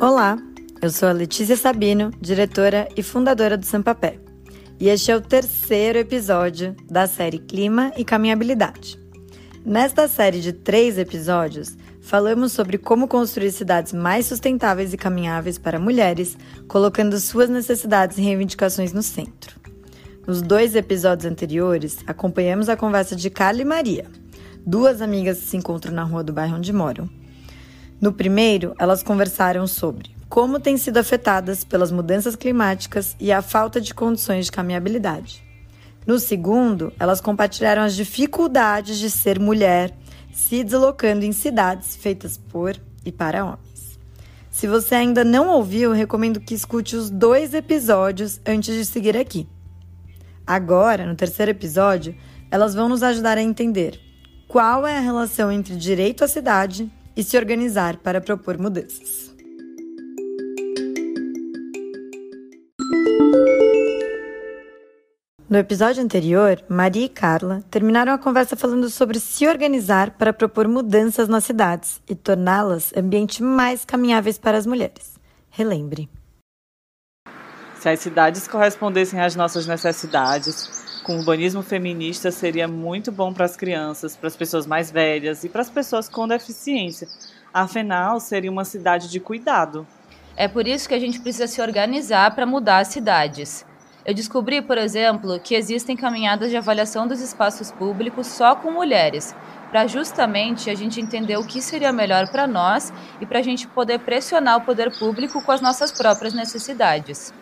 Olá, eu sou a Letícia Sabino, diretora e fundadora do Sampapé. E este é o terceiro episódio da série Clima e Caminhabilidade. Nesta série de três episódios, falamos sobre como construir cidades mais sustentáveis e caminháveis para mulheres, colocando suas necessidades e reivindicações no centro. Nos dois episódios anteriores, acompanhamos a conversa de Carla e Maria, duas amigas que se encontram na rua do bairro onde moram. No primeiro, elas conversaram sobre como têm sido afetadas pelas mudanças climáticas e a falta de condições de caminhabilidade. No segundo, elas compartilharam as dificuldades de ser mulher se deslocando em cidades feitas por e para homens. Se você ainda não ouviu, recomendo que escute os dois episódios antes de seguir aqui. Agora, no terceiro episódio, elas vão nos ajudar a entender qual é a relação entre direito à cidade e se organizar para propor mudanças. No episódio anterior, Maria e Carla terminaram a conversa falando sobre se organizar para propor mudanças nas cidades e torná-las ambientes mais caminháveis para as mulheres. Relembre. Se as cidades correspondessem às nossas necessidades, com urbanismo feminista seria muito bom para as crianças, para as pessoas mais velhas e para as pessoas com deficiência. Afinal, seria uma cidade de cuidado. É por isso que a gente precisa se organizar para mudar as cidades. Eu descobri, por exemplo, que existem caminhadas de avaliação dos espaços públicos só com mulheres, para justamente a gente entender o que seria melhor para nós e para a gente poder pressionar o poder público com as nossas próprias necessidades.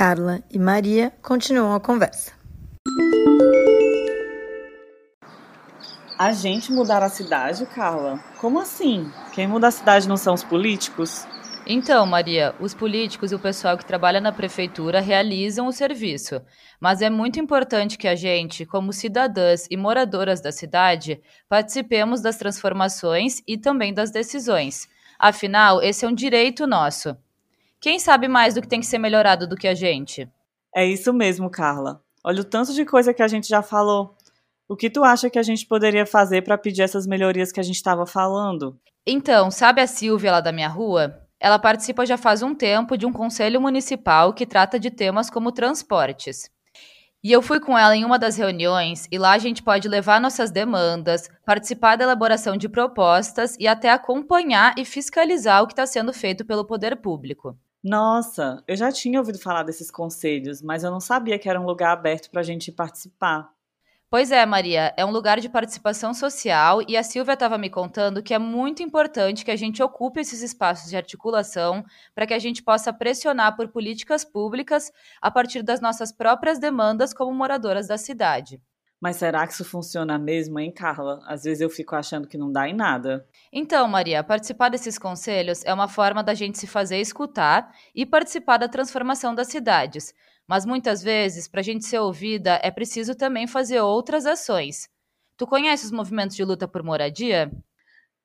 Carla e Maria continuam a conversa. A gente mudar a cidade, Carla? Como assim? Quem muda a cidade não são os políticos? Então, Maria, os políticos e o pessoal que trabalha na prefeitura realizam o serviço, mas é muito importante que a gente, como cidadãs e moradoras da cidade, participemos das transformações e também das decisões. Afinal, esse é um direito nosso. Quem sabe mais do que tem que ser melhorado do que a gente? É isso mesmo, Carla. Olha o tanto de coisa que a gente já falou. O que tu acha que a gente poderia fazer para pedir essas melhorias que a gente estava falando? Então, sabe a Silvia lá da minha rua? Ela participa já faz um tempo de um conselho municipal que trata de temas como transportes. E eu fui com ela em uma das reuniões e lá a gente pode levar nossas demandas, participar da elaboração de propostas e até acompanhar e fiscalizar o que está sendo feito pelo poder público. Nossa, eu já tinha ouvido falar desses conselhos, mas eu não sabia que era um lugar aberto para a gente participar. Pois é, Maria, é um lugar de participação social e a Silvia estava me contando que é muito importante que a gente ocupe esses espaços de articulação para que a gente possa pressionar por políticas públicas a partir das nossas próprias demandas como moradoras da cidade. Mas será que isso funciona mesmo, hein, Carla? Às vezes eu fico achando que não dá em nada. Então, Maria, participar desses conselhos é uma forma da gente se fazer escutar e participar da transformação das cidades. Mas muitas vezes, para a gente ser ouvida, é preciso também fazer outras ações. Tu conhece os movimentos de luta por moradia?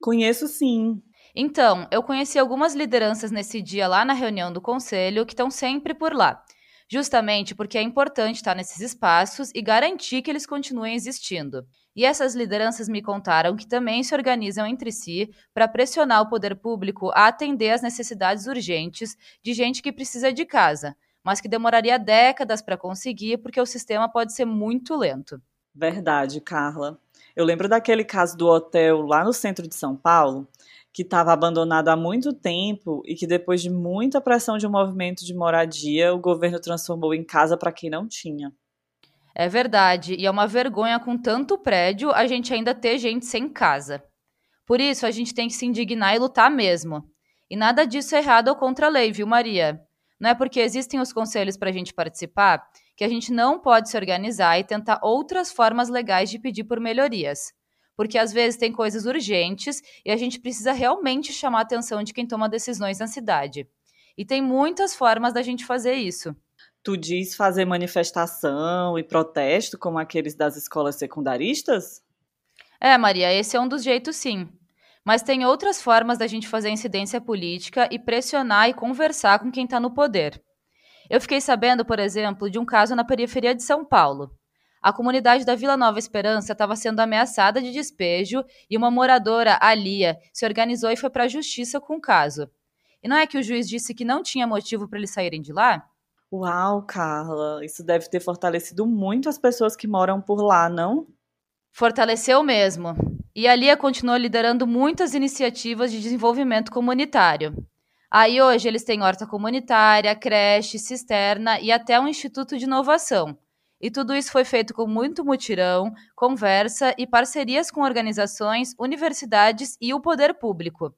Conheço sim. Então, eu conheci algumas lideranças nesse dia lá na reunião do conselho que estão sempre por lá justamente porque é importante estar nesses espaços e garantir que eles continuem existindo. E essas lideranças me contaram que também se organizam entre si para pressionar o poder público a atender às necessidades urgentes de gente que precisa de casa, mas que demoraria décadas para conseguir porque o sistema pode ser muito lento. Verdade, Carla. Eu lembro daquele caso do hotel lá no centro de São Paulo, que estava abandonado há muito tempo e que depois de muita pressão de um movimento de moradia, o governo transformou em casa para quem não tinha. É verdade, e é uma vergonha com tanto prédio a gente ainda ter gente sem casa. Por isso a gente tem que se indignar e lutar mesmo. E nada disso é errado ou contra a lei, viu, Maria? Não é porque existem os conselhos para a gente participar que a gente não pode se organizar e tentar outras formas legais de pedir por melhorias porque às vezes tem coisas urgentes e a gente precisa realmente chamar a atenção de quem toma decisões na cidade. E tem muitas formas da gente fazer isso. Tu diz fazer manifestação e protesto como aqueles das escolas secundaristas? É, Maria, esse é um dos jeitos sim. Mas tem outras formas da gente fazer incidência política e pressionar e conversar com quem está no poder. Eu fiquei sabendo, por exemplo, de um caso na periferia de São Paulo. A comunidade da Vila Nova Esperança estava sendo ameaçada de despejo e uma moradora, a Lia, se organizou e foi para a justiça com o caso. E não é que o juiz disse que não tinha motivo para eles saírem de lá? Uau, Carla, isso deve ter fortalecido muito as pessoas que moram por lá, não? Fortaleceu mesmo. E a Lia continuou liderando muitas iniciativas de desenvolvimento comunitário. Aí hoje eles têm horta comunitária, creche, cisterna e até um instituto de inovação. E tudo isso foi feito com muito mutirão, conversa e parcerias com organizações, universidades e o poder público.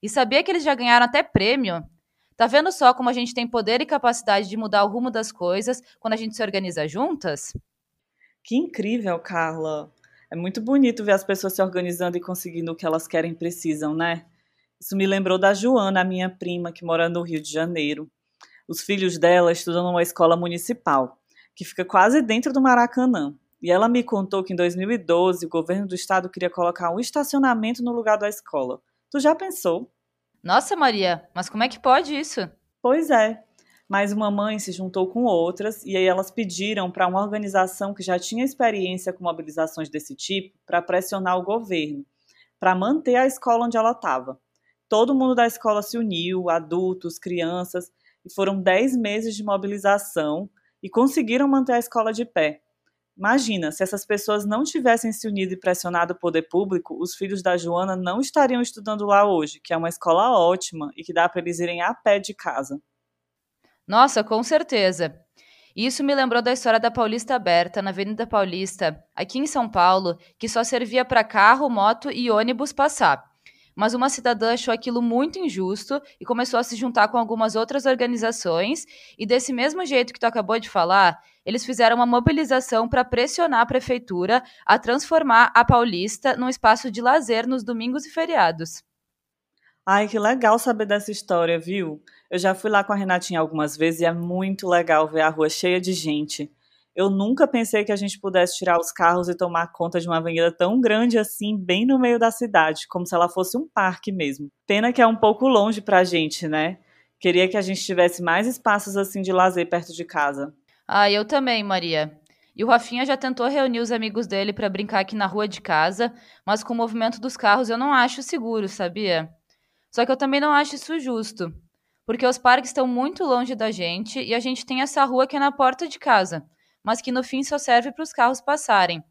E sabia que eles já ganharam até prêmio? Tá vendo só como a gente tem poder e capacidade de mudar o rumo das coisas quando a gente se organiza juntas? Que incrível, Carla. É muito bonito ver as pessoas se organizando e conseguindo o que elas querem e precisam, né? Isso me lembrou da Joana, a minha prima, que mora no Rio de Janeiro. Os filhos dela estudam numa escola municipal que fica quase dentro do Maracanã. E ela me contou que em 2012 o governo do estado queria colocar um estacionamento no lugar da escola. Tu já pensou? Nossa, Maria, mas como é que pode isso? Pois é. Mas uma mãe se juntou com outras e aí elas pediram para uma organização que já tinha experiência com mobilizações desse tipo para pressionar o governo, para manter a escola onde ela estava. Todo mundo da escola se uniu, adultos, crianças, e foram 10 meses de mobilização e conseguiram manter a escola de pé. Imagina, se essas pessoas não tivessem se unido e pressionado o poder público, os filhos da Joana não estariam estudando lá hoje, que é uma escola ótima e que dá para eles irem a pé de casa. Nossa, com certeza. Isso me lembrou da história da Paulista Aberta, na Avenida Paulista, aqui em São Paulo, que só servia para carro, moto e ônibus passar mas uma cidadã achou aquilo muito injusto e começou a se juntar com algumas outras organizações. E desse mesmo jeito que tu acabou de falar, eles fizeram uma mobilização para pressionar a prefeitura a transformar a Paulista num espaço de lazer nos domingos e feriados. Ai, que legal saber dessa história, viu? Eu já fui lá com a Renatinha algumas vezes e é muito legal ver a rua cheia de gente. Eu nunca pensei que a gente pudesse tirar os carros e tomar conta de uma avenida tão grande assim, bem no meio da cidade, como se ela fosse um parque mesmo. Pena que é um pouco longe pra gente, né? Queria que a gente tivesse mais espaços assim de lazer perto de casa. Ah, eu também, Maria. E o Rafinha já tentou reunir os amigos dele para brincar aqui na rua de casa, mas com o movimento dos carros eu não acho seguro, sabia? Só que eu também não acho isso justo, porque os parques estão muito longe da gente e a gente tem essa rua que é na porta de casa mas que no fim só serve para os carros passarem.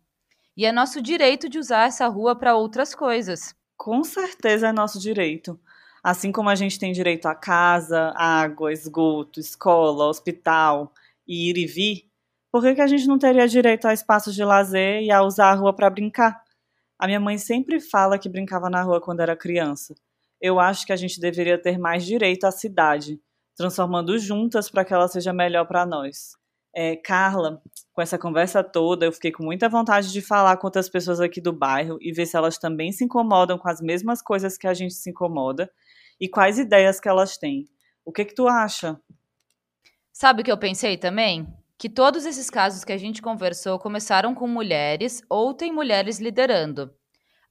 E é nosso direito de usar essa rua para outras coisas. Com certeza é nosso direito. Assim como a gente tem direito a casa, água, esgoto, escola, hospital e ir e vir, por que, que a gente não teria direito a espaços de lazer e a usar a rua para brincar? A minha mãe sempre fala que brincava na rua quando era criança. Eu acho que a gente deveria ter mais direito à cidade, transformando juntas para que ela seja melhor para nós. É, Carla, com essa conversa toda, eu fiquei com muita vontade de falar com outras pessoas aqui do bairro e ver se elas também se incomodam com as mesmas coisas que a gente se incomoda e quais ideias que elas têm. O que que tu acha? Sabe o que eu pensei também? Que todos esses casos que a gente conversou começaram com mulheres ou tem mulheres liderando.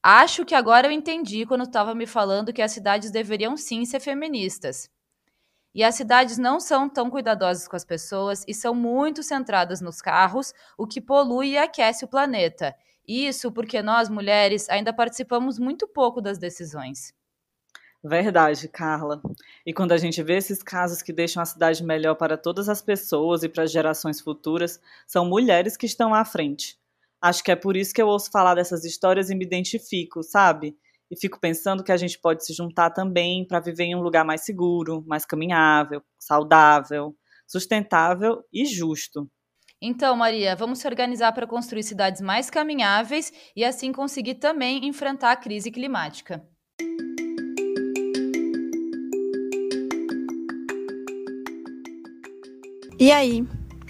Acho que agora eu entendi quando estava me falando que as cidades deveriam sim ser feministas. E as cidades não são tão cuidadosas com as pessoas e são muito centradas nos carros, o que polui e aquece o planeta. Isso porque nós, mulheres, ainda participamos muito pouco das decisões. Verdade, Carla. E quando a gente vê esses casos que deixam a cidade melhor para todas as pessoas e para as gerações futuras, são mulheres que estão à frente. Acho que é por isso que eu ouço falar dessas histórias e me identifico, sabe? E fico pensando que a gente pode se juntar também para viver em um lugar mais seguro, mais caminhável, saudável, sustentável e justo. Então, Maria, vamos se organizar para construir cidades mais caminháveis e assim conseguir também enfrentar a crise climática. E aí,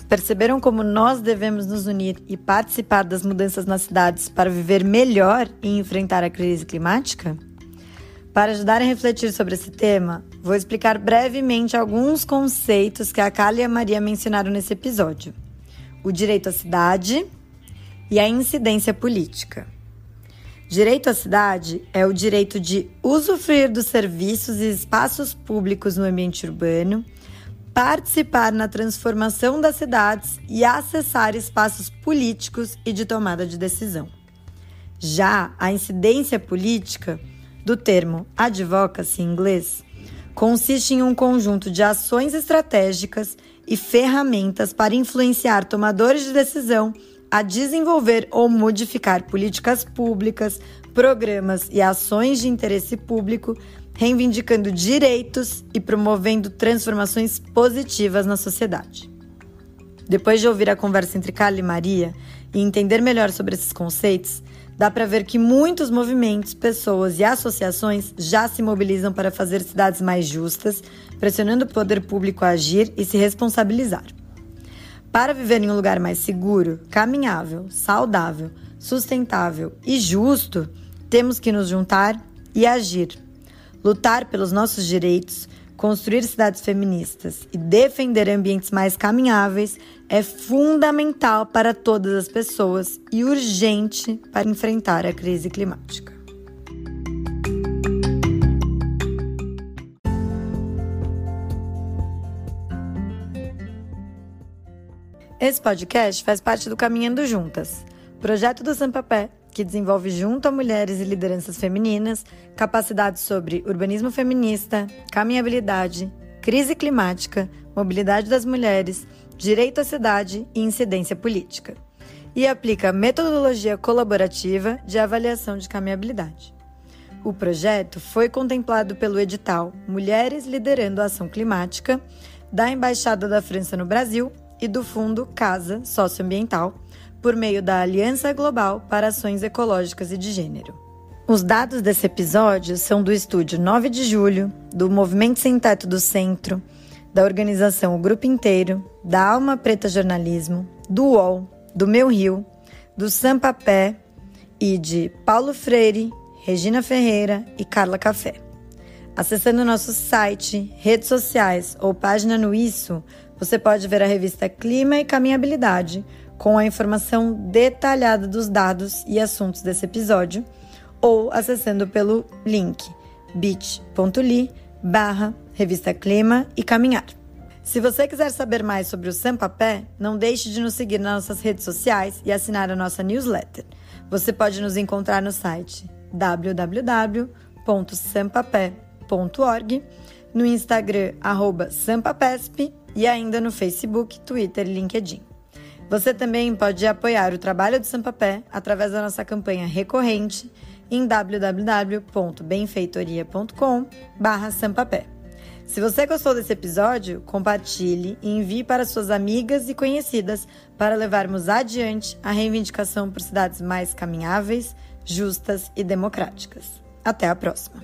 Perceberam como nós devemos nos unir e participar das mudanças nas cidades para viver melhor e enfrentar a crise climática? Para ajudar a refletir sobre esse tema, vou explicar brevemente alguns conceitos que a Kali e a Maria mencionaram nesse episódio: o direito à cidade e a incidência política. Direito à cidade é o direito de usufruir dos serviços e espaços públicos no ambiente urbano participar na transformação das cidades e acessar espaços políticos e de tomada de decisão. Já a incidência política, do termo advocacy em inglês, consiste em um conjunto de ações estratégicas e ferramentas para influenciar tomadores de decisão a desenvolver ou modificar políticas públicas, programas e ações de interesse público, reivindicando direitos e promovendo transformações positivas na sociedade. Depois de ouvir a conversa entre Carla e Maria e entender melhor sobre esses conceitos, dá para ver que muitos movimentos, pessoas e associações já se mobilizam para fazer cidades mais justas, pressionando o poder público a agir e se responsabilizar. Para viver em um lugar mais seguro, caminhável, saudável, sustentável e justo, temos que nos juntar e agir. Lutar pelos nossos direitos, construir cidades feministas e defender ambientes mais caminháveis é fundamental para todas as pessoas e urgente para enfrentar a crise climática. Esse podcast faz parte do Caminhando Juntas, projeto do Sampapé, que desenvolve junto a mulheres e lideranças femininas capacidades sobre urbanismo feminista, caminhabilidade, crise climática, mobilidade das mulheres, direito à cidade e incidência política. E aplica metodologia colaborativa de avaliação de caminhabilidade. O projeto foi contemplado pelo edital Mulheres Liderando a Ação Climática da Embaixada da França no Brasil e do Fundo Casa Socioambiental, por meio da Aliança Global para Ações Ecológicas e de Gênero. Os dados desse episódio são do estúdio 9 de julho, do Movimento Sem Teto do Centro, da organização O Grupo Inteiro, da Alma Preta Jornalismo, do UOL, do Meu Rio, do Sampapé e de Paulo Freire, Regina Ferreira e Carla Café. Acessando nosso site, redes sociais ou página no Isso, você pode ver a revista Clima e Caminhabilidade, com a informação detalhada dos dados e assuntos desse episódio, ou acessando pelo link bit.ly barra revista Clima e Caminhar. Se você quiser saber mais sobre o Sampapé, não deixe de nos seguir nas nossas redes sociais e assinar a nossa newsletter. Você pode nos encontrar no site www.sampapé.org, no Instagram arroba Sampapesp e ainda no Facebook, Twitter e LinkedIn. Você também pode apoiar o trabalho do Sampapé através da nossa campanha recorrente em www.benfeitoria.com/sampapé. Se você gostou desse episódio, compartilhe e envie para suas amigas e conhecidas para levarmos adiante a reivindicação por cidades mais caminháveis, justas e democráticas. Até a próxima!